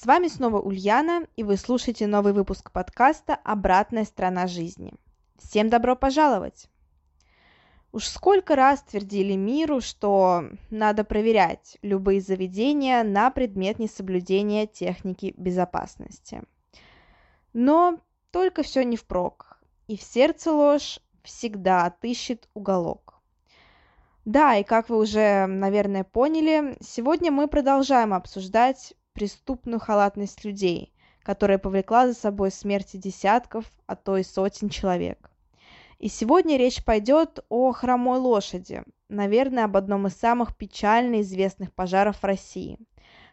С вами снова Ульяна, и вы слушаете новый выпуск подкаста «Обратная сторона жизни». Всем добро пожаловать! Уж сколько раз твердили миру, что надо проверять любые заведения на предмет несоблюдения техники безопасности. Но только все не впрок, и в сердце ложь всегда отыщет уголок. Да, и как вы уже, наверное, поняли, сегодня мы продолжаем обсуждать преступную халатность людей, которая повлекла за собой смерти десятков, а то и сотен человек. И сегодня речь пойдет о хромой лошади, наверное, об одном из самых печально известных пожаров России,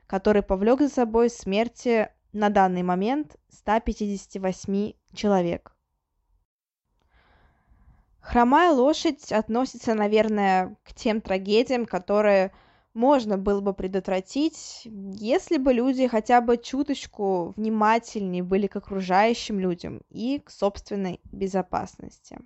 который повлек за собой смерти на данный момент 158 человек. Хромая лошадь относится, наверное, к тем трагедиям, которые можно было бы предотвратить, если бы люди хотя бы чуточку внимательнее были к окружающим людям и к собственной безопасности.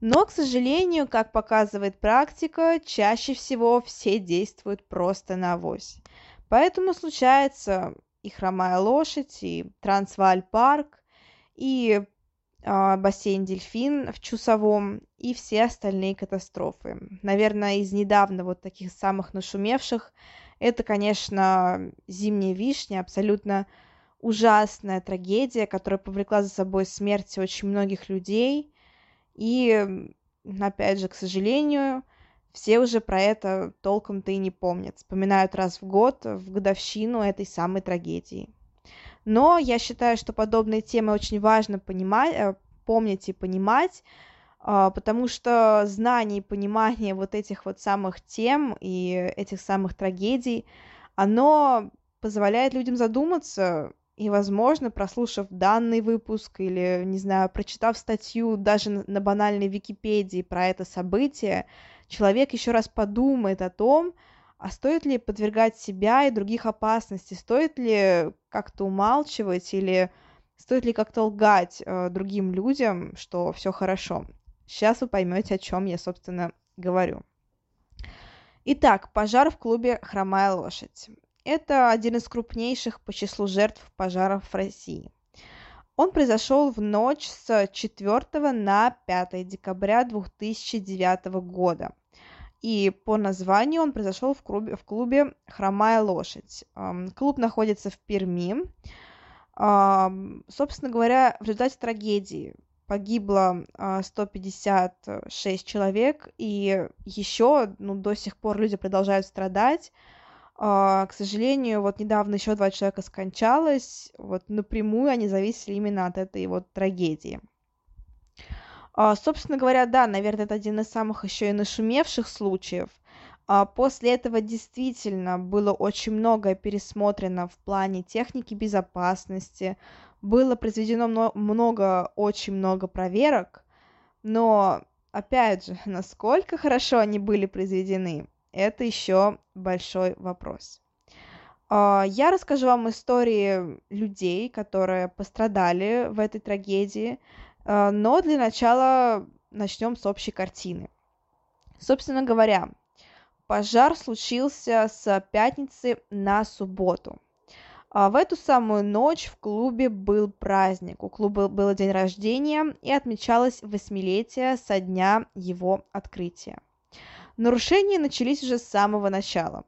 Но, к сожалению, как показывает практика, чаще всего все действуют просто на авось. Поэтому случается и хромая лошадь, и Трансваль парк, и бассейн «Дельфин» в Чусовом и все остальные катастрофы. Наверное, из недавно вот таких самых нашумевших это, конечно, «Зимняя вишня», абсолютно ужасная трагедия, которая повлекла за собой смерть очень многих людей. И, опять же, к сожалению, все уже про это толком-то и не помнят. Вспоминают раз в год, в годовщину этой самой трагедии. Но я считаю, что подобные темы очень важно понимать, э, помнить и понимать, а, потому что знание и понимание вот этих вот самых тем и этих самых трагедий, оно позволяет людям задуматься, и, возможно, прослушав данный выпуск или, не знаю, прочитав статью даже на банальной Википедии про это событие, человек еще раз подумает о том, а стоит ли подвергать себя и других опасности, стоит ли как-то умалчивать или стоит ли как-то лгать э, другим людям, что все хорошо. Сейчас вы поймете, о чем я, собственно, говорю. Итак, пожар в клубе «Хромая лошадь». Это один из крупнейших по числу жертв пожаров в России. Он произошел в ночь с 4 на 5 декабря 2009 года и по названию он произошел в клубе, в клубе «Хромая лошадь». Клуб находится в Перми. Собственно говоря, в результате трагедии погибло 156 человек, и еще ну, до сих пор люди продолжают страдать. К сожалению, вот недавно еще два человека скончалось, вот напрямую они зависели именно от этой вот трагедии. А, собственно говоря, да, наверное, это один из самых еще и нашумевших случаев. А, после этого действительно было очень многое пересмотрено в плане техники безопасности, было произведено много, очень много проверок, но, опять же, насколько хорошо они были произведены, это еще большой вопрос. А, я расскажу вам истории людей, которые пострадали в этой трагедии, но для начала начнем с общей картины. Собственно говоря, пожар случился с пятницы на субботу. А в эту самую ночь в клубе был праздник. У клуба был день рождения и отмечалось восьмилетие со дня его открытия. Нарушения начались уже с самого начала.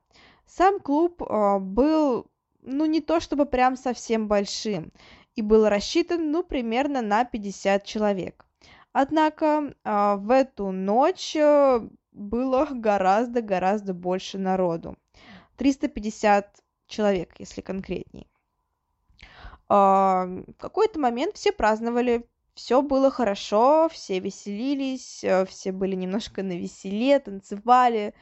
Сам клуб э, был, ну, не то чтобы прям совсем большим и был рассчитан, ну, примерно на 50 человек. Однако а, в эту ночь э, было гораздо-гораздо больше народу. 350 человек, если конкретней. А, в какой-то момент все праздновали, все было хорошо, все веселились, э, все были немножко на веселе, танцевали,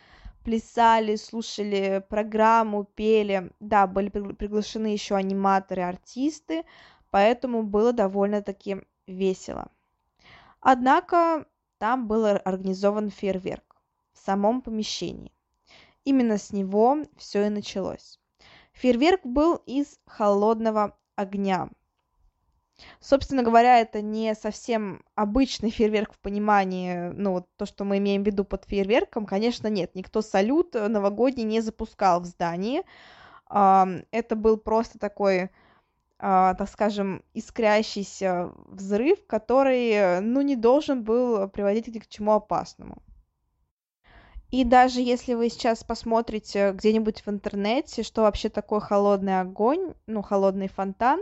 плясали, слушали программу, пели. Да, были приглашены еще аниматоры, артисты, поэтому было довольно-таки весело. Однако там был организован фейерверк в самом помещении. Именно с него все и началось. Фейерверк был из холодного огня. Собственно говоря, это не совсем обычный фейерверк в понимании, ну, вот то, что мы имеем в виду под фейерверком, конечно, нет. Никто салют новогодний не запускал в здании. Это был просто такой, так скажем, искрящийся взрыв, который, ну, не должен был приводить к чему опасному. И даже если вы сейчас посмотрите где-нибудь в интернете, что вообще такое холодный огонь, ну, холодный фонтан,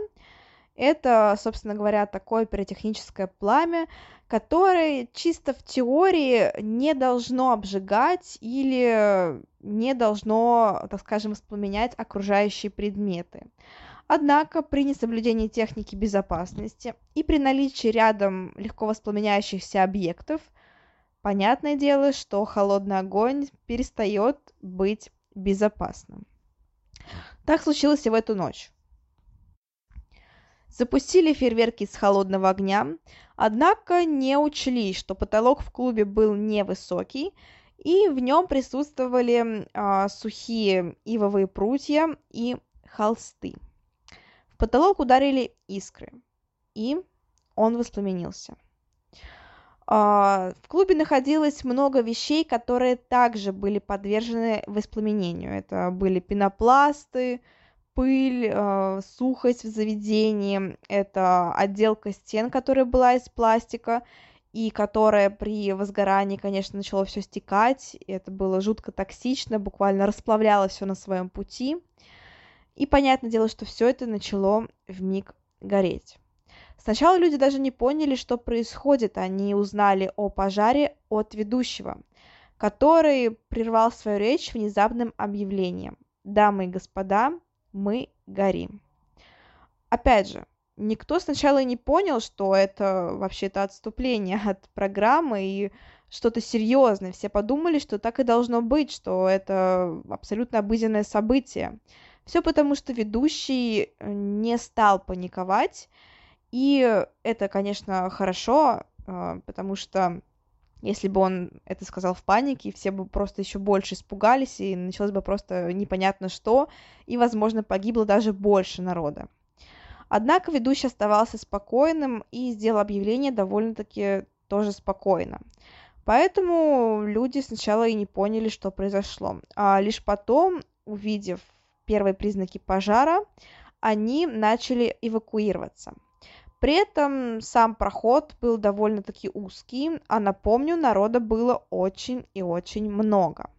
это, собственно говоря, такое пиротехническое пламя, которое чисто в теории не должно обжигать или не должно, так скажем, воспламенять окружающие предметы. Однако при несоблюдении техники безопасности и при наличии рядом легко воспламеняющихся объектов, понятное дело, что холодный огонь перестает быть безопасным. Так случилось и в эту ночь. Запустили фейерверки с холодного огня, однако не учли, что потолок в клубе был невысокий, и в нем присутствовали а, сухие ивовые прутья и холсты. Потолок ударили искры, и он воспламенился. А, в клубе находилось много вещей, которые также были подвержены воспламенению. Это были пенопласты, пыль, э, сухость в заведении, это отделка стен, которая была из пластика, и которая при возгорании, конечно, начало все стекать, и это было жутко токсично, буквально расплавляло все на своем пути. И понятное дело, что все это начало в миг гореть. Сначала люди даже не поняли, что происходит, они узнали о пожаре от ведущего, который прервал свою речь внезапным объявлением. Дамы и господа, мы горим. Опять же, никто сначала не понял, что это вообще-то отступление от программы и что-то серьезное. Все подумали, что так и должно быть, что это абсолютно обыденное событие. Все потому, что ведущий не стал паниковать, и это, конечно, хорошо, а, потому что если бы он это сказал в панике, все бы просто еще больше испугались, и началось бы просто непонятно что, и, возможно, погибло даже больше народа. Однако ведущий оставался спокойным и сделал объявление довольно-таки тоже спокойно. Поэтому люди сначала и не поняли, что произошло. А лишь потом, увидев первые признаки пожара, они начали эвакуироваться – при этом сам проход был довольно-таки узкий, а напомню, народа было очень и очень много.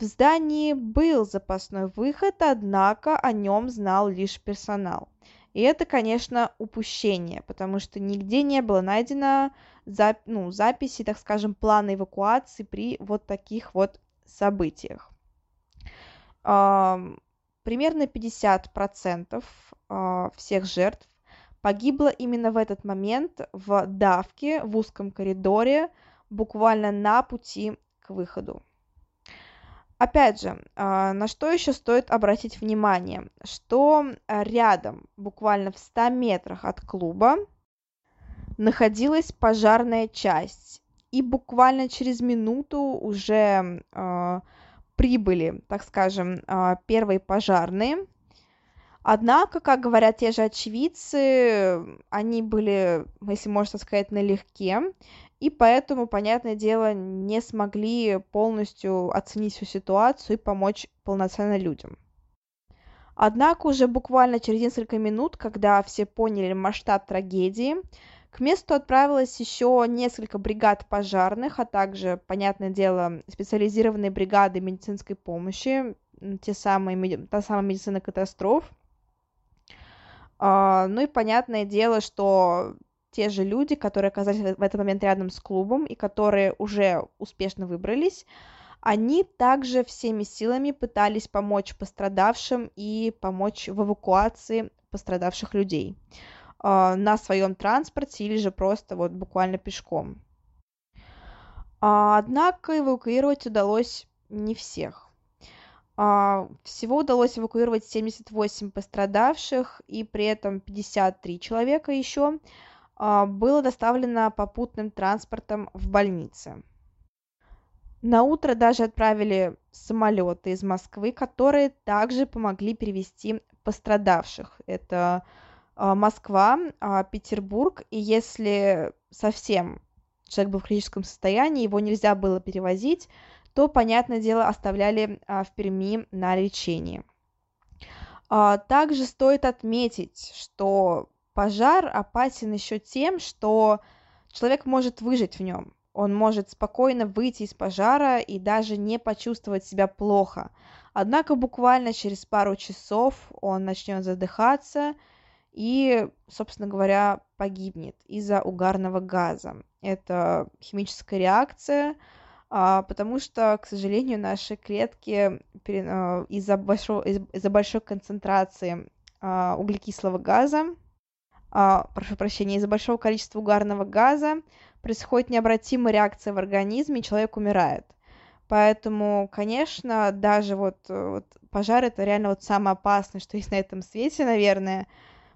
В здании был запасной выход, однако о нем знал лишь персонал. И это, конечно, упущение, потому что нигде не было найдено зап ну, записи, так скажем, плана эвакуации при вот таких вот событиях. Примерно 50% а, всех жертв погибла именно в этот момент в давке в узком коридоре, буквально на пути к выходу. Опять же, а, на что еще стоит обратить внимание, что рядом, буквально в 100 метрах от клуба, находилась пожарная часть, и буквально через минуту уже э, прибыли, так скажем, э, первые пожарные, Однако, как говорят те же очевидцы, они были, если можно сказать, налегке, и поэтому, понятное дело, не смогли полностью оценить всю ситуацию и помочь полноценно людям. Однако уже буквально через несколько минут, когда все поняли масштаб трагедии, к месту отправилось еще несколько бригад пожарных, а также, понятное дело, специализированные бригады медицинской помощи, те самые, та самая медицина катастроф – а, ну и понятное дело, что те же люди, которые оказались в этот момент рядом с клубом и которые уже успешно выбрались, они также всеми силами пытались помочь пострадавшим и помочь в эвакуации пострадавших людей на своем транспорте или же просто вот буквально пешком. А, однако эвакуировать удалось не всех. А, всего удалось эвакуировать 78 пострадавших, и при этом 53 человека еще а, было доставлено попутным транспортом в больнице. На утро даже отправили самолеты из Москвы, которые также помогли перевести пострадавших. Это а, Москва, Петербург, и если совсем человек был в критическом состоянии, его нельзя было перевозить, то, понятное дело, оставляли а, в Перми на лечении. А, также стоит отметить, что пожар опасен еще тем, что человек может выжить в нем. Он может спокойно выйти из пожара и даже не почувствовать себя плохо. Однако буквально через пару часов он начнет задыхаться и, собственно говоря, погибнет из-за угарного газа. Это химическая реакция, а, потому что, к сожалению, наши клетки а, из-за большого, из-за большой концентрации а, углекислого газа, прошу прощения, из-за большого количества угарного газа происходит необратимая реакция в организме, и человек умирает. Поэтому, конечно, даже вот, вот пожар это реально вот самое опасное, что есть на этом свете, наверное,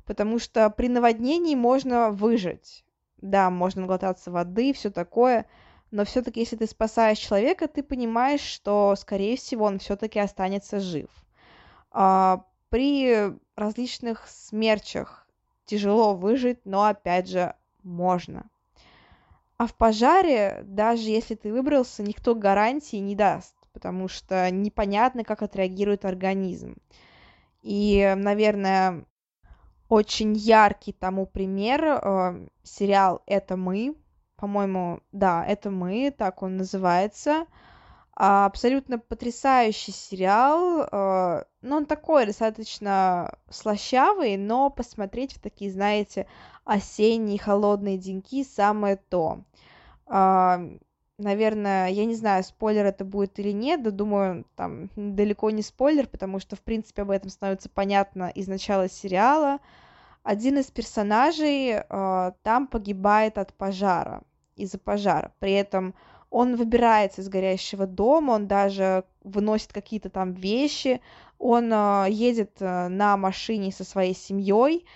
потому что при наводнении можно выжить. Да, можно глотаться воды, все такое, но все-таки, если ты спасаешь человека, ты понимаешь, что, скорее всего, он все-таки останется жив. А, при различных смерчах тяжело выжить, но опять же можно. А в пожаре, даже если ты выбрался, никто гарантии не даст, потому что непонятно, как отреагирует организм. И, наверное, очень яркий тому пример э, сериал «Это мы», по-моему, да, это мы, так он называется. А, абсолютно потрясающий сериал. А, ну, он такой достаточно слащавый, но посмотреть в такие, знаете, осенние холодные деньки самое то. Наверное, я не знаю, спойлер это будет или нет, да думаю, там далеко не спойлер, потому что, в принципе, об этом становится понятно из начала сериала. Один из персонажей э, там погибает от пожара из-за пожара. При этом он выбирается из горящего дома, он даже выносит какие-то там вещи, он э, едет э, на машине со своей семьей,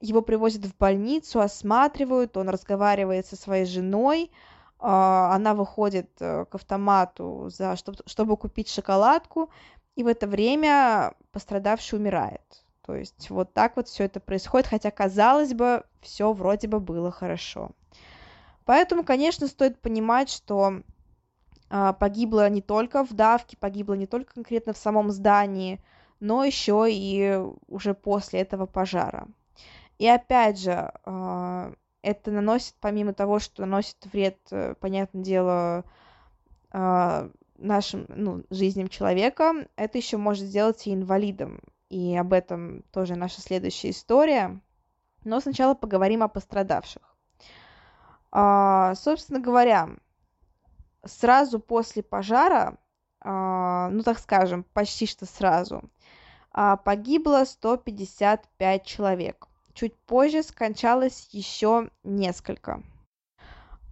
его привозят в больницу, осматривают, он разговаривает со своей женой, она выходит э, к автомату, за, чтобы, чтобы купить шоколадку, и в это время пострадавший умирает. То есть вот так вот все это происходит, хотя казалось бы, все вроде бы было хорошо. Поэтому, конечно, стоит понимать, что а, погибло не только в давке, погибло не только конкретно в самом здании, но еще и уже после этого пожара. И опять же, а, это наносит, помимо того, что наносит вред, э, понятное дело, а, нашим ну, жизням человека, это еще может сделать и инвалидом. И об этом тоже наша следующая история. Но сначала поговорим о пострадавших. А, собственно говоря, сразу после пожара, а, ну так скажем, почти что сразу, а, погибло 155 человек. Чуть позже скончалось еще несколько.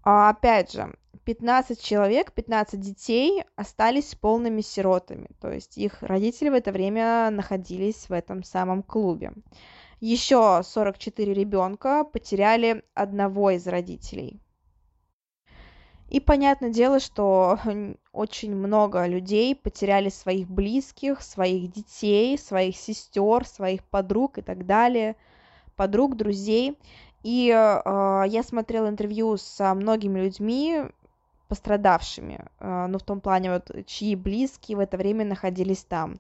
А, опять же, 15 человек, 15 детей остались полными сиротами, то есть их родители в это время находились в этом самом клубе. Еще 44 ребенка потеряли одного из родителей. И понятное дело, что очень много людей потеряли своих близких, своих детей, своих сестер, своих подруг и так далее, подруг, друзей. И э, я смотрела интервью со многими людьми, пострадавшими, э, ну в том плане вот чьи близкие в это время находились там.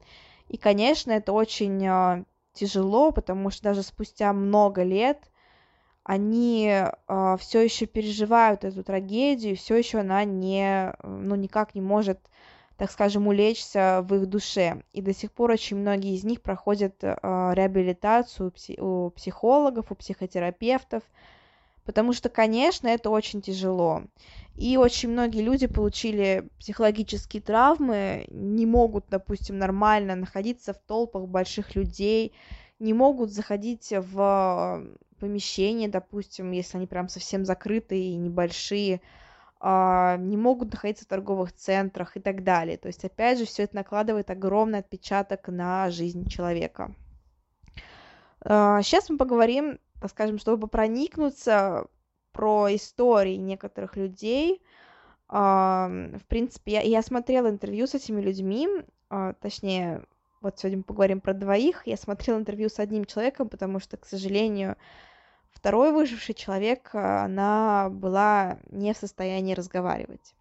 И, конечно, это очень э, тяжело, потому что даже спустя много лет они э, все еще переживают эту трагедию, все еще она не, ну, никак не может, так скажем, улечься в их душе. И до сих пор очень многие из них проходят э, реабилитацию у психологов, у психотерапевтов, потому что, конечно, это очень тяжело. И очень многие люди получили психологические травмы, не могут, допустим, нормально находиться в толпах больших людей, не могут заходить в помещения, допустим, если они прям совсем закрытые и небольшие, не могут находиться в торговых центрах и так далее. То есть, опять же, все это накладывает огромный отпечаток на жизнь человека. Сейчас мы поговорим, так скажем, чтобы проникнуться про истории некоторых людей. В принципе, я, я смотрела интервью с этими людьми, точнее, вот сегодня мы поговорим про двоих. Я смотрела интервью с одним человеком, потому что, к сожалению, второй выживший человек, она была не в состоянии разговаривать.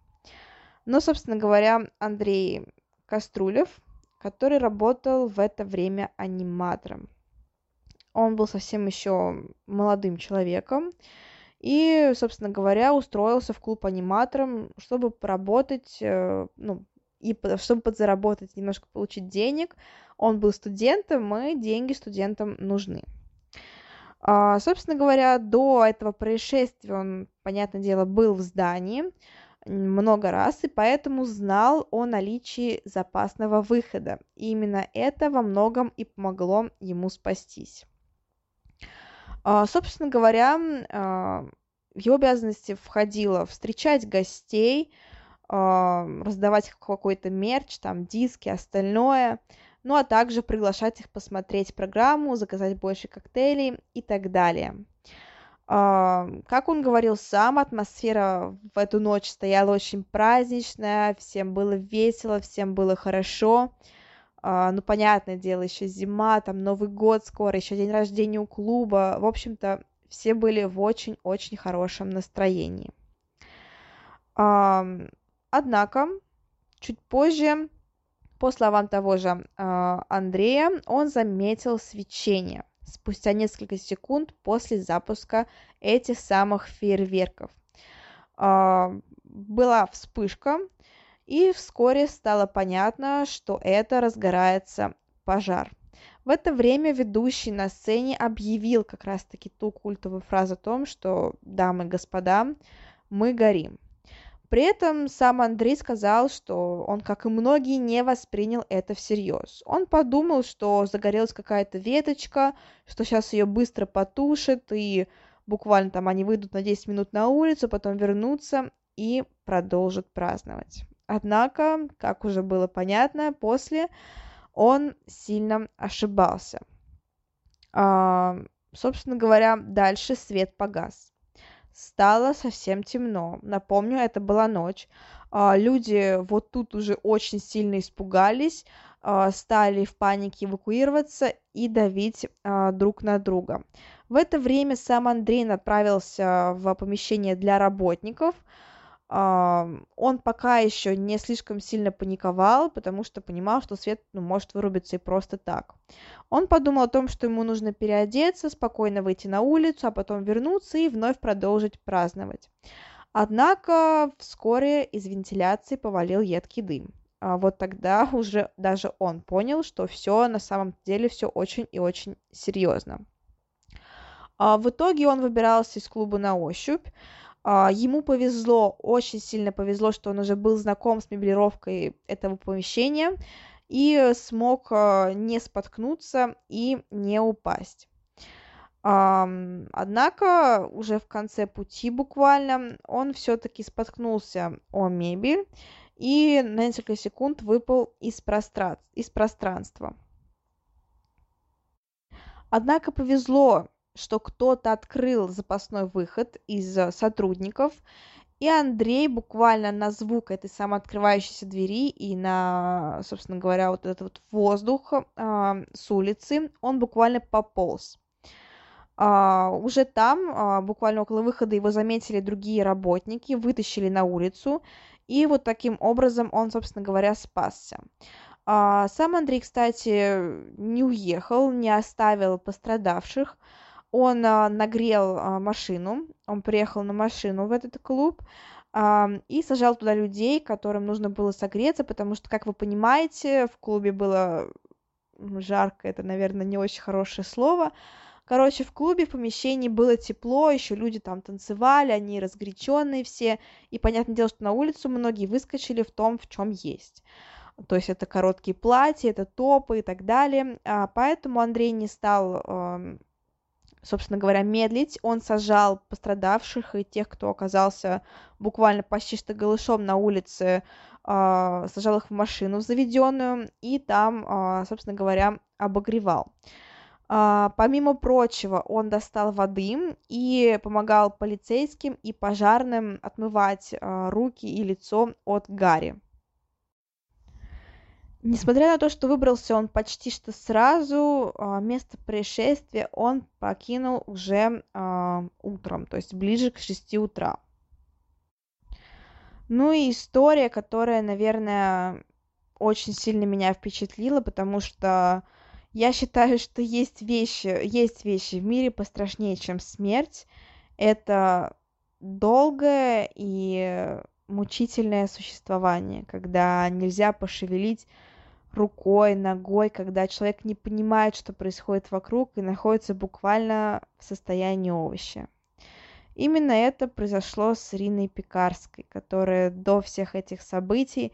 Но, собственно говоря, Андрей Каструлев, который работал в это время аниматором. Он был совсем еще молодым человеком и, собственно говоря, устроился в клуб аниматором, чтобы поработать, э, ну, и чтобы подзаработать, немножко получить денег. Он был студентом, и деньги студентам нужны. А, собственно говоря, до этого происшествия он, понятное дело, был в здании много раз, и поэтому знал о наличии запасного выхода. И именно это во многом и помогло ему спастись. А, собственно говоря, а, в его обязанности входило встречать гостей, раздавать какой-то мерч, там диски, остальное, ну а также приглашать их посмотреть программу, заказать больше коктейлей и так далее. Как он говорил сам, атмосфера в эту ночь стояла очень праздничная, всем было весело, всем было хорошо. Ну, понятное дело, еще зима, там Новый год скоро, еще день рождения у клуба. В общем-то, все были в очень-очень хорошем настроении. Однако, чуть позже, по словам того же а, Андрея, он заметил свечение спустя несколько секунд после запуска этих самых фейерверков. А, была вспышка, и вскоре стало понятно, что это разгорается пожар. В это время ведущий на сцене объявил как раз-таки ту культовую фразу о том, что, дамы и господа, мы горим. При этом сам Андрей сказал, что он, как и многие, не воспринял это всерьез. Он подумал, что загорелась какая-то веточка, что сейчас ее быстро потушат, и буквально там они выйдут на 10 минут на улицу, потом вернутся и продолжат праздновать. Однако, как уже было понятно, после он сильно ошибался. А, собственно говоря, дальше свет погас стало совсем темно. Напомню, это была ночь. А, люди вот тут уже очень сильно испугались, а, стали в панике эвакуироваться и давить а, друг на друга. В это время сам Андрей направился в помещение для работников – он пока еще не слишком сильно паниковал, потому что понимал, что свет ну, может вырубиться и просто так. Он подумал о том, что ему нужно переодеться, спокойно выйти на улицу, а потом вернуться и вновь продолжить праздновать. Однако вскоре из вентиляции повалил едкий дым. А вот тогда уже даже он понял, что все на самом деле все очень и очень серьезно. А в итоге он выбирался из клуба на ощупь. А, ему повезло, очень сильно повезло, что он уже был знаком с меблировкой этого помещения и смог а, не споткнуться и не упасть. Однако уже в конце пути буквально он все-таки споткнулся о мебель и на несколько секунд выпал из, пространств, из пространства. Однако повезло что кто-то открыл запасной выход из э, сотрудников, и Андрей буквально на звук этой самооткрывающейся двери и на, собственно говоря, вот этот вот воздух э, с улицы, он буквально пополз. Uh, уже там, uh, буквально около выхода, его заметили другие работники, вытащили на улицу, и вот таким образом он, собственно говоря, спасся. Uh, сам Андрей, кстати, не уехал, не оставил пострадавших, он а, нагрел а, машину, он приехал на машину в этот клуб и сажал туда людей, которым нужно было согреться, потому что, как вы понимаете, в клубе было жарко, это, наверное, не очень хорошее слово. Короче, в клубе, в помещении было тепло, еще люди там танцевали, они разгоряченные все, и понятное дело, что на улицу многие выскочили в том, в чем есть. То есть это короткие платья, это топы и так далее. А, поэтому Андрей не стал собственно говоря, медлить. Он сажал пострадавших и тех, кто оказался буквально почти что голышом на улице, а, сажал их в машину заведенную и там, а, собственно говоря, обогревал. А, помимо прочего, он достал воды и помогал полицейским и пожарным отмывать руки и лицо от гари. Несмотря на то, что выбрался он почти что сразу, место происшествия он покинул уже утром, то есть ближе к 6 утра. Ну и история, которая, наверное, очень сильно меня впечатлила, потому что я считаю, что есть вещи, есть вещи в мире пострашнее, чем смерть. Это долгое и мучительное существование, когда нельзя пошевелить рукой, ногой, когда человек не понимает, что происходит вокруг и находится буквально в состоянии овоща. Именно это произошло с Ириной Пекарской, которая до всех этих событий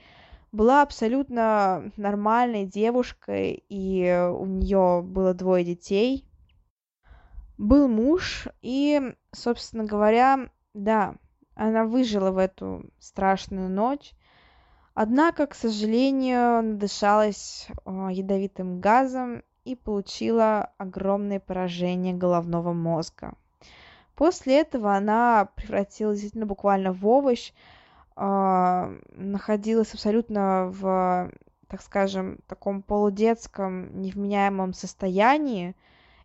была абсолютно нормальной девушкой, и у нее было двое детей. Был муж, и, собственно говоря, да, она выжила в эту страшную ночь. Однако, к сожалению, надышалась ядовитым газом и получила огромное поражение головного мозга. После этого она превратилась действительно буквально в овощ, э, находилась абсолютно в, так скажем, таком полудетском, невменяемом состоянии.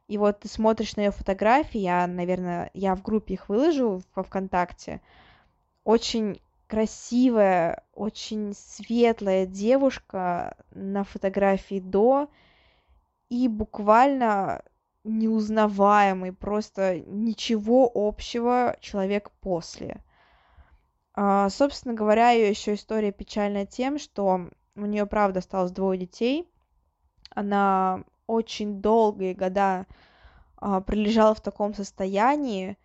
И вот ты смотришь на ее фотографии, я, наверное, я в группе их выложу во ВКонтакте. Очень красивая, очень светлая девушка на фотографии до, и буквально неузнаваемый, просто ничего общего человек после. А, собственно говоря, ее еще история печальная тем, что у нее, правда, осталось двое детей. Она очень долгие года а, пролежала в таком состоянии,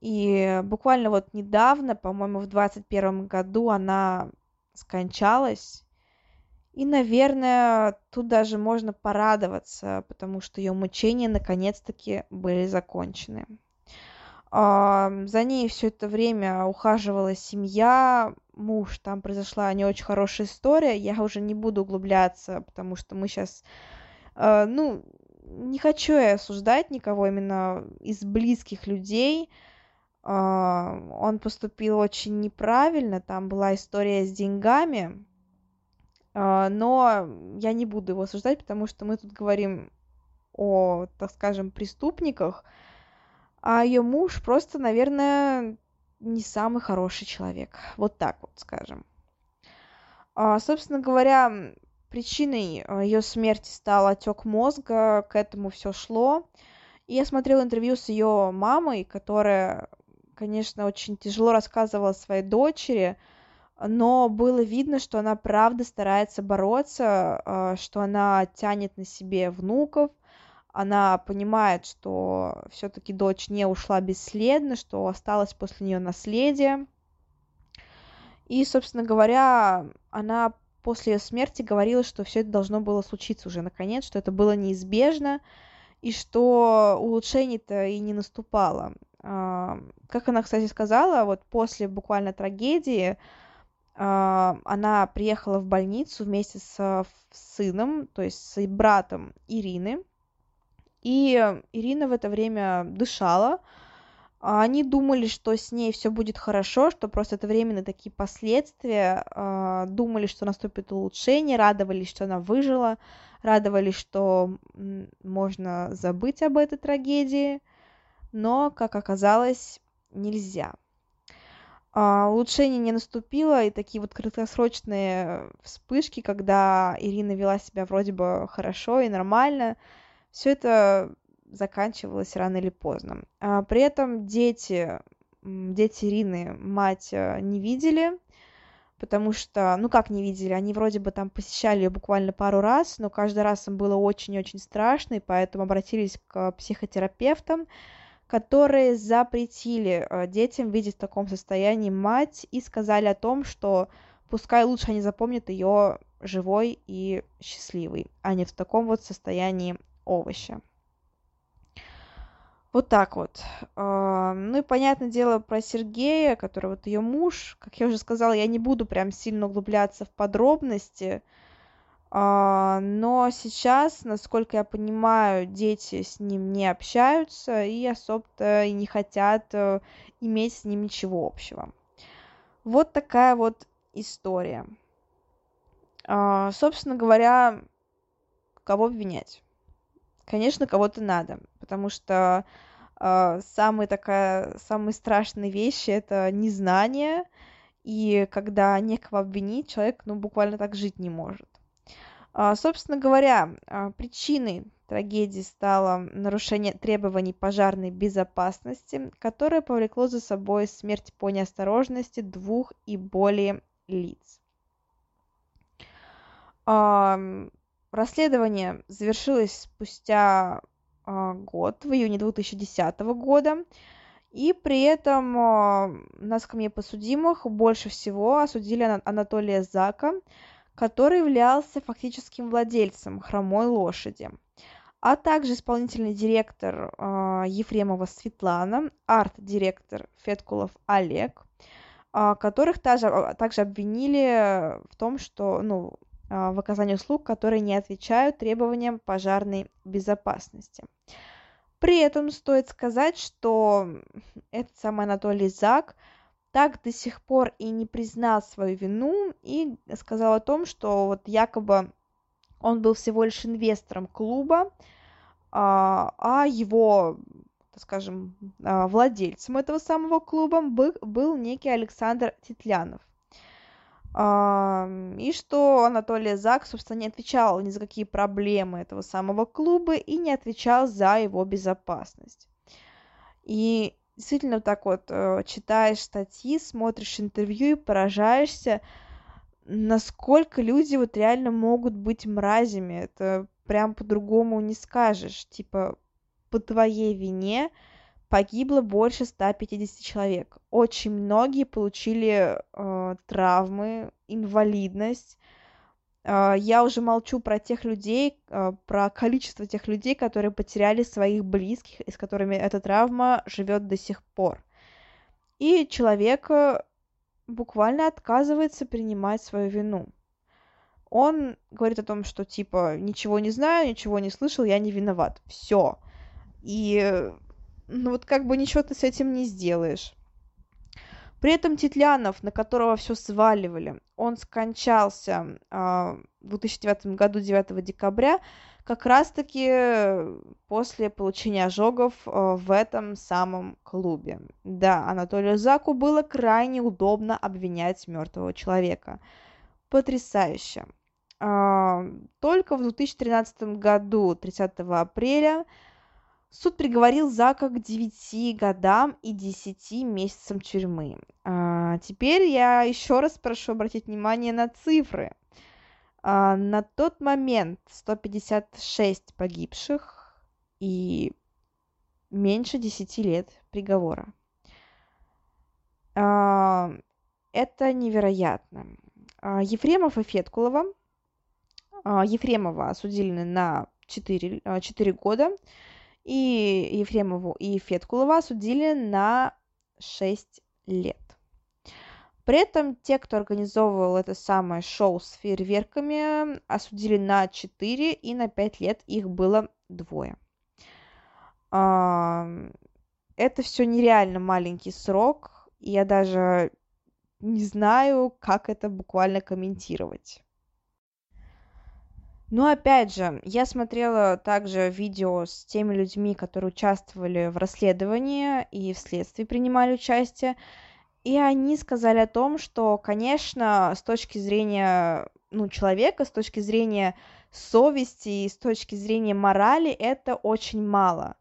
и буквально вот недавно, по-моему, в двадцать первом году она скончалась, и, наверное, тут даже можно порадоваться, потому что ее мучения наконец-таки были закончены. За ней все это время ухаживала семья, муж, там произошла не очень хорошая история, я уже не буду углубляться, потому что мы сейчас, а, ну, не хочу я осуждать никого именно из близких людей, он поступил очень неправильно, там была история с деньгами, а, но я не буду его осуждать, потому что мы тут говорим о, так скажем, преступниках, а ее муж просто, наверное, не самый хороший человек. Вот так вот скажем. А, собственно говоря, причиной а, ее смерти стал отек мозга, к этому все шло. И я смотрела интервью с ее мамой, которая, конечно, очень тяжело рассказывала своей дочери, но было видно, что она правда старается бороться, а, что она тянет на себе внуков, она понимает, что все-таки дочь не ушла бесследно, что осталось после нее наследие. И, собственно говоря, она после ее смерти говорила, что все это должно было случиться уже наконец, что это было неизбежно, и что улучшений-то и не наступало. А, как она, кстати, сказала, вот после буквально трагедии а, она приехала в больницу вместе с сыном, то есть с братом Ирины. И Ирина в это время дышала. Они думали, что с ней все будет хорошо, что просто это временно такие последствия. А, думали, что наступит улучшение, радовались, что она выжила, радовались, что можно забыть об этой трагедии. Но, как оказалось, нельзя а, улучшение не наступило, и такие вот краткосрочные вспышки, когда Ирина вела себя вроде бы хорошо и нормально, все это заканчивалось рано или поздно. А, при этом дети, дети Ирины мать э, не видели, потому что, ну как не видели, они вроде бы там посещали ее буквально пару раз, но каждый раз им было очень-очень страшно, и поэтому обратились к психотерапевтам, которые запретили э, детям видеть в таком состоянии мать и сказали о том, что пускай лучше они запомнят ее живой и счастливой, а не в таком вот состоянии овоща. Вот так вот. А, ну и понятное дело про Сергея, который вот ее муж. Как я уже сказала, я не буду прям сильно углубляться в подробности. А, но сейчас, насколько я понимаю, дети с ним не общаются и особо-то и не хотят э, иметь с ним ничего общего. Вот такая вот история. А, собственно говоря, кого обвинять? Конечно, кого-то надо, потому что э, самая такая, самые страшные вещи это незнание, и когда некого обвинить, человек, ну, буквально так жить не может. А, собственно говоря, а, причиной трагедии стало нарушение требований пожарной безопасности, которое повлекло за собой смерть по неосторожности двух и более лиц. Расследование завершилось спустя а, год, в июне 2010 года, и при этом на скамье подсудимых больше всего осудили Анатолия Зака, который являлся фактическим владельцем хромой лошади, а также исполнительный директор а, Ефремова Светлана, арт-директор Феткулов Олег, которых также, также обвинили в том, что ну, а, в оказании услуг, которые не отвечают требованиям пожарной безопасности. При этом стоит сказать, что этот самый Анатолий Зак так до сих пор и не признал свою вину и сказал о том, что вот якобы он был всего лишь инвестором клуба, а, а его, так скажем, а, владельцем этого самого клуба был, некий Александр Титлянов. И что Анатолий Зак, собственно, не отвечал ни за какие проблемы этого самого клуба и не отвечал за его безопасность. И действительно так вот э, читаешь статьи, смотришь интервью и поражаешься, насколько люди вот реально могут быть мразями. Это прям по-другому не скажешь. Типа, по твоей вине погибло больше 150 человек. Очень многие получили э, травмы, инвалидность. Э, я уже молчу про тех людей, э, про количество тех людей, которые потеряли своих близких, и с которыми эта травма живет до сих пор. И человек э, буквально отказывается принимать свою вину. Он говорит о том, что типа ничего не знаю, ничего не слышал, я не виноват. Все. И ну вот как бы ничего ты с этим не сделаешь. При этом Титлянов, на которого все сваливали, он скончался э, в 2009 году 9 декабря, как раз-таки после получения ожогов э, в этом самом клубе. Да, Анатолию Заку было крайне удобно обвинять мертвого человека. Потрясающе. Э, только в 2013 году, 30 апреля, Суд приговорил Зака к 9 годам и 10 месяцам тюрьмы. А, теперь я еще раз прошу обратить внимание на цифры. А, на тот момент 156 погибших и меньше 10 лет приговора. А, это невероятно. А, Ефремов и Феткулова. А, Ефремова осудили на 4, 4 года, и Ефремову и Феткулова осудили на 6 лет. При этом те, кто организовывал это самое шоу с фейерверками, осудили на 4 и на 5 лет их было двое. Это все нереально маленький срок, и я даже не знаю, как это буквально комментировать. Но опять же, я смотрела также видео с теми людьми, которые участвовали в расследовании и в следствии принимали участие, и они сказали о том, что, конечно, с точки зрения ну, человека, с точки зрения совести и с точки зрения морали, это очень мало.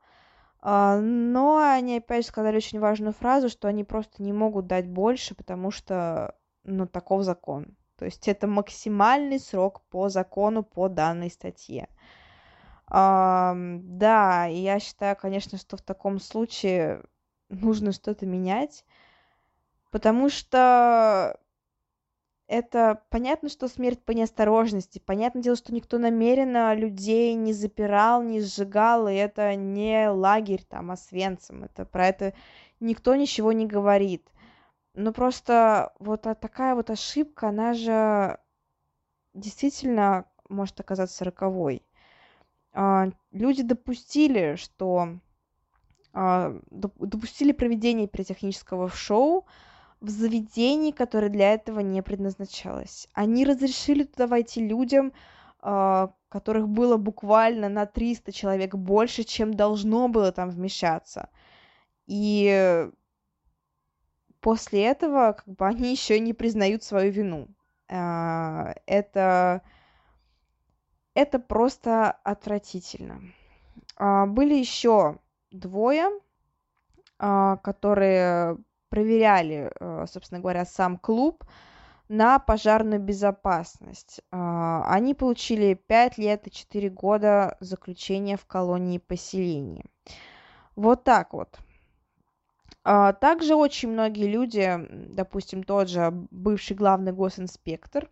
А, но они опять же сказали очень важную фразу, что они просто не могут дать больше, потому что, ну, таков закон. То есть это максимальный срок по закону по данной статье. А, да, я считаю, конечно, что в таком случае нужно что-то менять, потому что это понятно, что смерть по неосторожности, понятное дело, что никто намеренно людей не запирал, не сжигал, и это не лагерь там Освенцим, это про это никто ничего не говорит. Но просто вот такая вот ошибка, она же действительно может оказаться роковой. А, люди допустили, что а, допустили проведение пиротехнического шоу, в заведении, которое для этого не предназначалось. Они разрешили туда войти людям, а, которых было буквально на 300 человек больше, чем должно было там вмещаться. И после этого как бы они еще не признают свою вину. А, это, это просто отвратительно. А, были еще двое, которые проверяли, собственно говоря, сам клуб на пожарную безопасность. А, они получили 5 лет и 4 года заключения в колонии поселения. Вот так вот. А, также очень многие люди, допустим, тот же бывший главный госинспектор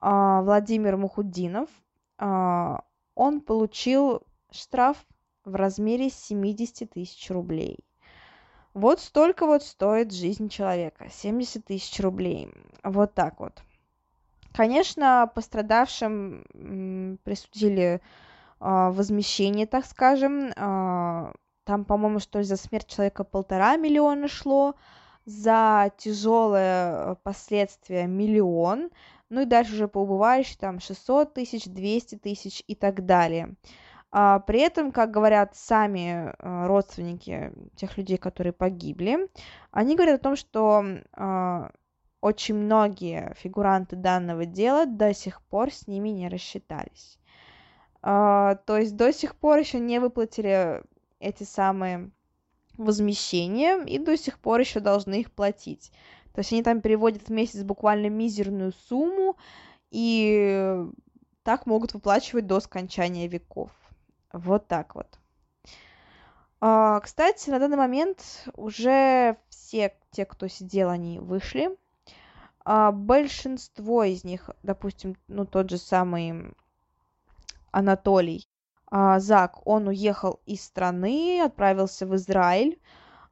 а, Владимир Мухуддинов, он получил штраф в размере 70 тысяч рублей. Вот столько вот стоит жизнь человека. 70 тысяч рублей. Вот так вот. Конечно, пострадавшим присудили а, возмещение, так скажем. А, там, по-моему, что за смерть человека полтора миллиона шло, за тяжелые последствия миллион, ну и дальше уже по убывающей там 600 тысяч, 200 тысяч и так далее. А, при этом, как говорят сами а, родственники тех людей, которые погибли, они говорят о том, что а, очень многие фигуранты данного дела до сих пор с ними не рассчитались. То есть до сих пор еще не выплатили эти самые возмещения и до сих пор еще должны их платить. То есть они там переводят в месяц буквально мизерную сумму и так могут выплачивать до скончания веков. Вот так вот. А, кстати, на данный момент уже все те, кто сидел, они вышли. А, большинство из них, допустим, ну тот же самый Анатолий Зак, он уехал из страны, отправился в Израиль,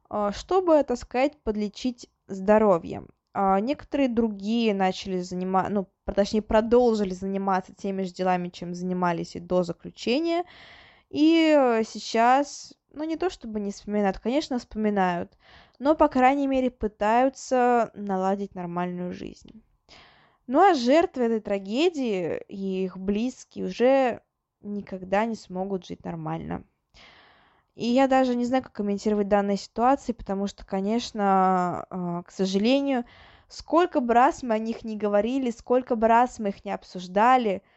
а, чтобы, так сказать, подлечить здоровье. А, некоторые другие начали заниматься, ну, точнее, продолжили заниматься теми же делами, чем занимались и до заключения. И э, сейчас, ну не то чтобы не вспоминают, конечно, вспоминают, но, по крайней мере, пытаются наладить нормальную жизнь. Ну а жертвы этой трагедии и их близкие уже никогда не смогут жить нормально. И я даже не знаю, как комментировать данные ситуации, потому что, конечно, э, к сожалению, сколько бы раз мы о них не говорили, сколько бы раз мы их не обсуждали –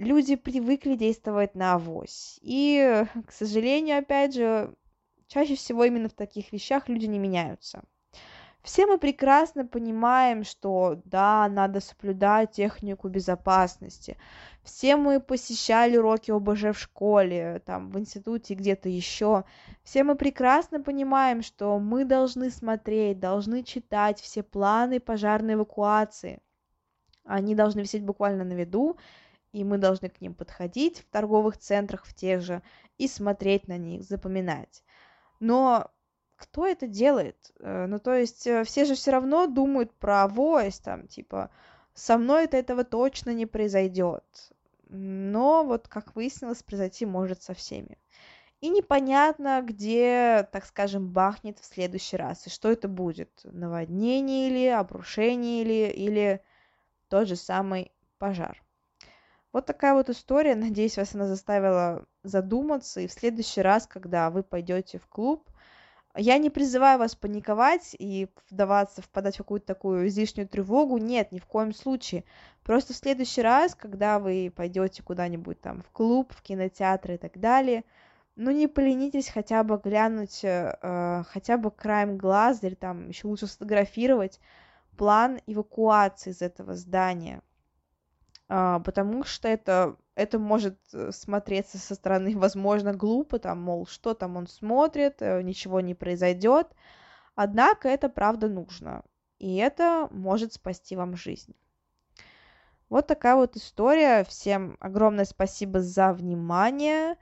люди привыкли действовать на авось. И, к сожалению, опять же, чаще всего именно в таких вещах люди не меняются. Все мы прекрасно понимаем, что да, надо соблюдать технику безопасности. Все мы посещали уроки ОБЖ в школе, там, в институте, где-то еще. Все мы прекрасно понимаем, что мы должны смотреть, должны читать все планы пожарной эвакуации. Они должны висеть буквально на виду, и мы должны к ним подходить в торговых центрах, в тех же, и смотреть на них, запоминать. Но кто это делает? Э, ну, то есть, э, все же все равно думают про авось, там, типа, со мной это этого точно не произойдет. Но вот, как выяснилось, произойти может со всеми. И непонятно, где, так скажем, бахнет в следующий раз. И что это будет? Наводнение или обрушение или, или тот же самый пожар. Вот такая вот история. Надеюсь, вас она заставила задуматься. И в следующий раз, когда вы пойдете в клуб, я не призываю вас паниковать и вдаваться, впадать в какую-то такую излишнюю тревогу. Нет, ни в коем случае. Просто в следующий раз, когда вы пойдете куда-нибудь там в клуб, в кинотеатр и так далее, ну не поленитесь хотя бы глянуть, э, хотя бы краем глаз или там еще лучше сфотографировать план эвакуации из этого здания а, потому что это, это может э, смотреться со стороны, возможно, глупо, там, мол, что там он смотрит, э, ничего не произойдет. Однако это правда нужно, и это может спасти вам жизнь. Вот такая вот история. Всем огромное спасибо за внимание.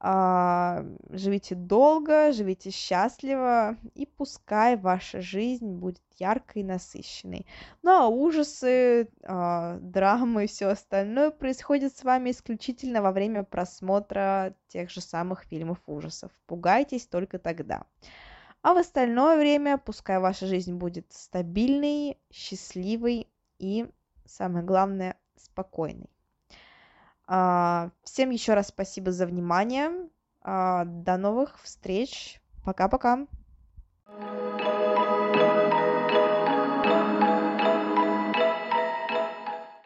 А, живите долго, живите счастливо, и пускай ваша жизнь будет яркой и насыщенной. Ну а ужасы, а, драмы и все остальное происходит с вами исключительно во время просмотра тех же самых фильмов ужасов. Пугайтесь только тогда. А в остальное время пускай ваша жизнь будет стабильной, счастливой и, самое главное, спокойной. А, всем еще раз спасибо за внимание. А, до новых встреч. Пока-пока. thank you